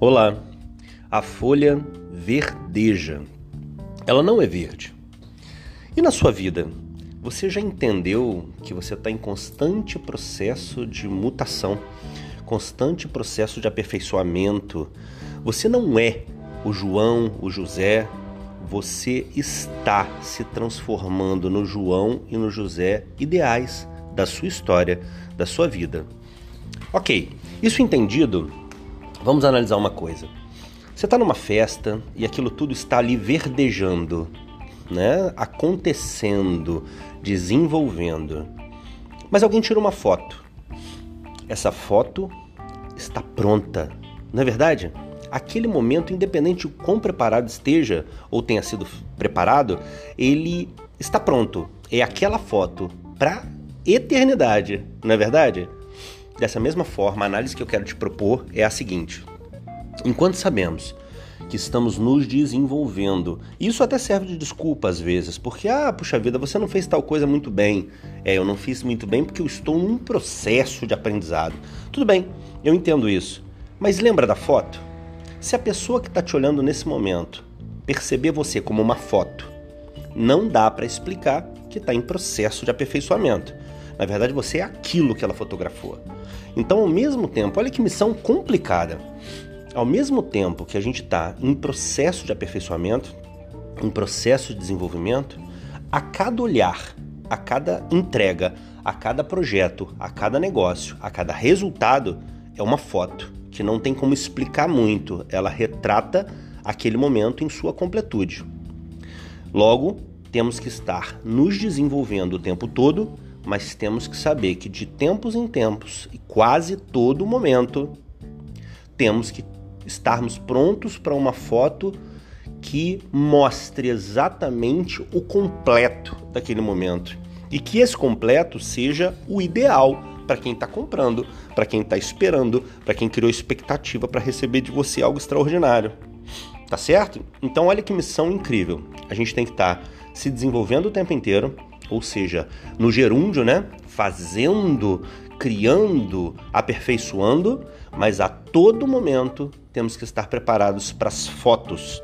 Olá, a folha verdeja. Ela não é verde. E na sua vida, você já entendeu que você está em constante processo de mutação, constante processo de aperfeiçoamento? Você não é o João, o José, você está se transformando no João e no José ideais da sua história, da sua vida. Ok, isso entendido, Vamos analisar uma coisa. Você está numa festa e aquilo tudo está ali verdejando, né? Acontecendo, desenvolvendo. Mas alguém tira uma foto. Essa foto está pronta. Não é verdade? Aquele momento, independente de quão preparado esteja ou tenha sido preparado, ele está pronto. É aquela foto para eternidade, não é verdade? Dessa mesma forma, a análise que eu quero te propor é a seguinte: enquanto sabemos que estamos nos desenvolvendo. Isso até serve de desculpa às vezes, porque ah, puxa vida, você não fez tal coisa muito bem. É, eu não fiz muito bem porque eu estou num processo de aprendizado. Tudo bem, eu entendo isso. Mas lembra da foto? Se a pessoa que está te olhando nesse momento perceber você como uma foto, não dá para explicar que está em processo de aperfeiçoamento. Na verdade, você é aquilo que ela fotografou. Então, ao mesmo tempo, olha que missão complicada. Ao mesmo tempo que a gente está em processo de aperfeiçoamento, em processo de desenvolvimento, a cada olhar, a cada entrega, a cada projeto, a cada negócio, a cada resultado, é uma foto que não tem como explicar muito. Ela retrata aquele momento em sua completude. Logo, temos que estar nos desenvolvendo o tempo todo mas temos que saber que de tempos em tempos e quase todo momento temos que estarmos prontos para uma foto que mostre exatamente o completo daquele momento e que esse completo seja o ideal para quem está comprando, para quem está esperando, para quem criou expectativa para receber de você algo extraordinário. Tá certo? Então olha que missão incrível. A gente tem que estar tá se desenvolvendo o tempo inteiro, ou seja, no gerúndio, né? Fazendo, criando, aperfeiçoando, mas a todo momento temos que estar preparados para as fotos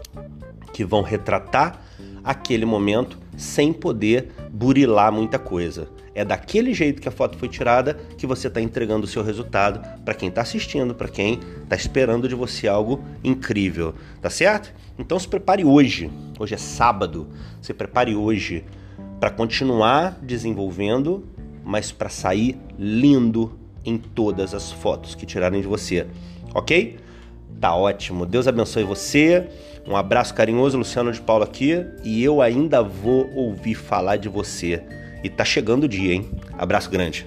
que vão retratar aquele momento sem poder burilar muita coisa. É daquele jeito que a foto foi tirada que você está entregando o seu resultado para quem está assistindo, para quem está esperando de você algo incrível, tá certo? Então se prepare hoje. Hoje é sábado. Se prepare hoje para continuar desenvolvendo, mas para sair lindo em todas as fotos que tirarem de você, ok? Tá ótimo. Deus abençoe você. Um abraço carinhoso, Luciano de Paulo aqui, e eu ainda vou ouvir falar de você. E tá chegando o dia, hein? Abraço grande.